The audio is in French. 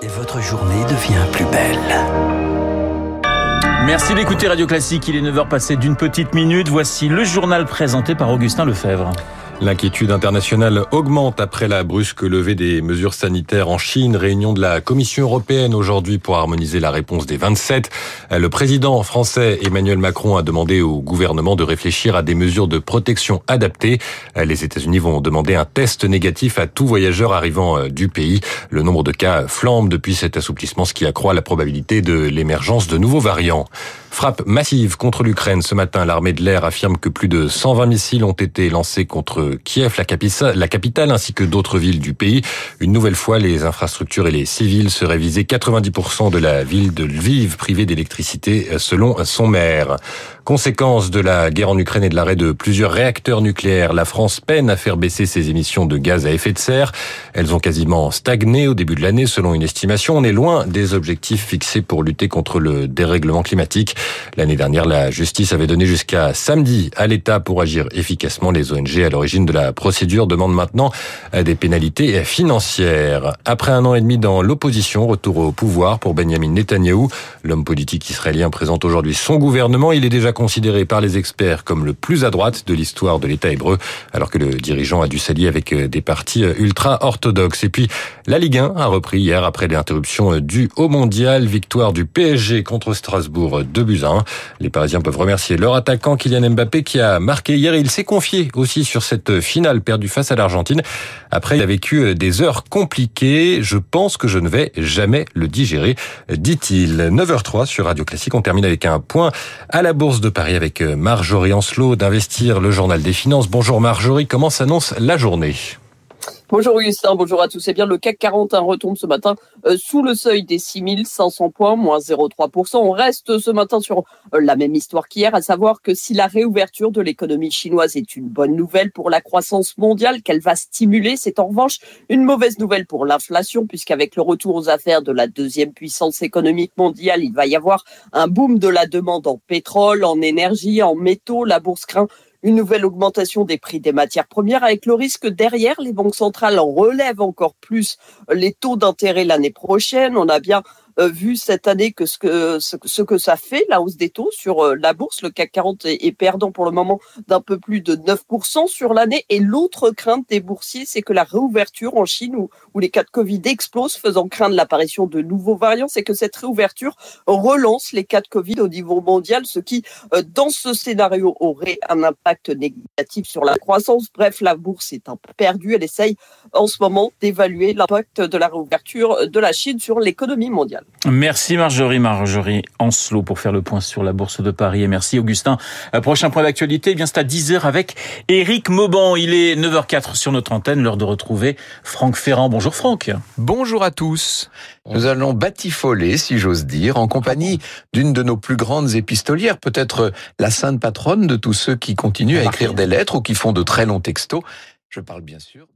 Et votre journée devient plus belle. Merci d'écouter Radio Classique. Il est 9h passé d'une petite minute. Voici le journal présenté par Augustin Lefebvre. L'inquiétude internationale augmente après la brusque levée des mesures sanitaires en Chine. Réunion de la Commission européenne aujourd'hui pour harmoniser la réponse des 27. Le président français Emmanuel Macron a demandé au gouvernement de réfléchir à des mesures de protection adaptées. Les États-Unis vont demander un test négatif à tout voyageur arrivant euh, du pays. Le nombre de cas flambe depuis cet assouplissement, ce qui accroît la probabilité de l'émergence de nouveaux variants. Frappe massive contre l'Ukraine. Ce matin, l'armée de l'air affirme que plus de 120 missiles ont été lancés contre Kiev, la capitale, ainsi que d'autres villes du pays. Une nouvelle fois, les infrastructures et les civils seraient visés. 90% de la ville de Lviv privée d'électricité, selon son maire. Conséquence de la guerre en Ukraine et de l'arrêt de plusieurs réacteurs nucléaires, la France peine à faire baisser ses émissions de gaz à effet de serre. Elles ont quasiment stagné au début de l'année, selon une estimation. On est loin des objectifs fixés pour lutter contre le dérèglement climatique. L'année dernière, la justice avait donné jusqu'à samedi à l'État pour agir efficacement. Les ONG à l'origine de la procédure demandent maintenant des pénalités financières. Après un an et demi dans l'opposition, retour au pouvoir pour Benjamin Netanyahou. L'homme politique israélien présente aujourd'hui son gouvernement. Il est déjà considéré par les experts comme le plus à droite de l'histoire de l'État hébreu, alors que le dirigeant a dû s'allier avec des partis ultra-orthodoxes. Et puis, la Ligue 1 a repris hier après l'interruption du Haut Mondial. Victoire du PSG contre Strasbourg de buts Les Parisiens peuvent remercier leur attaquant Kylian Mbappé qui a marqué hier. Il s'est confié aussi sur cette finale perdue face à l'Argentine. Après, il a vécu des heures compliquées. Je pense que je ne vais jamais le digérer, dit-il. 9h03 sur Radio Classique. On termine avec un point à la Bourse de Paris avec Marjorie Ancelot d'Investir, le journal des finances. Bonjour Marjorie, comment s'annonce la journée? Bonjour Augustin, bonjour à tous. Eh bien, le CAC 41 retombe ce matin euh, sous le seuil des 6500 points, moins 0,3%. On reste ce matin sur euh, la même histoire qu'hier, à savoir que si la réouverture de l'économie chinoise est une bonne nouvelle pour la croissance mondiale, qu'elle va stimuler, c'est en revanche une mauvaise nouvelle pour l'inflation, puisqu'avec le retour aux affaires de la deuxième puissance économique mondiale, il va y avoir un boom de la demande en pétrole, en énergie, en métaux. La bourse craint une nouvelle augmentation des prix des matières premières avec le risque derrière les banques centrales en relèvent encore plus les taux d'intérêt l'année prochaine. On a bien vu cette année que ce que ce, que ça fait la hausse des taux sur euh, la bourse, le CAC 40 est, perdant pour le moment d'un peu plus de 9% sur l'année. Et l'autre crainte des boursiers, c'est que la réouverture en Chine où, où les cas de Covid explosent, faisant craindre l'apparition de nouveaux variants, c'est que cette réouverture relance les cas de Covid au niveau mondial, ce qui, euh, dans ce scénario, aurait un impact négatif sur la croissance. Bref, la bourse est un peu perdue. Elle essaye en ce moment d'évaluer l'impact de la réouverture de la Chine sur l'économie mondiale. Merci Marjorie, Marjorie Ancelot pour faire le point sur la Bourse de Paris. Et merci Augustin. Prochain point d'actualité, eh bien c'est à 10h avec Éric Mauban. Il est 9h04 sur notre antenne, l'heure de retrouver Franck Ferrand. Bonjour Franck. Bonjour à tous. Nous allons batifoler, si j'ose dire, en compagnie d'une de nos plus grandes épistolières, peut-être la sainte patronne de tous ceux qui continuent à écrire des lettres ou qui font de très longs textos. Je parle bien sûr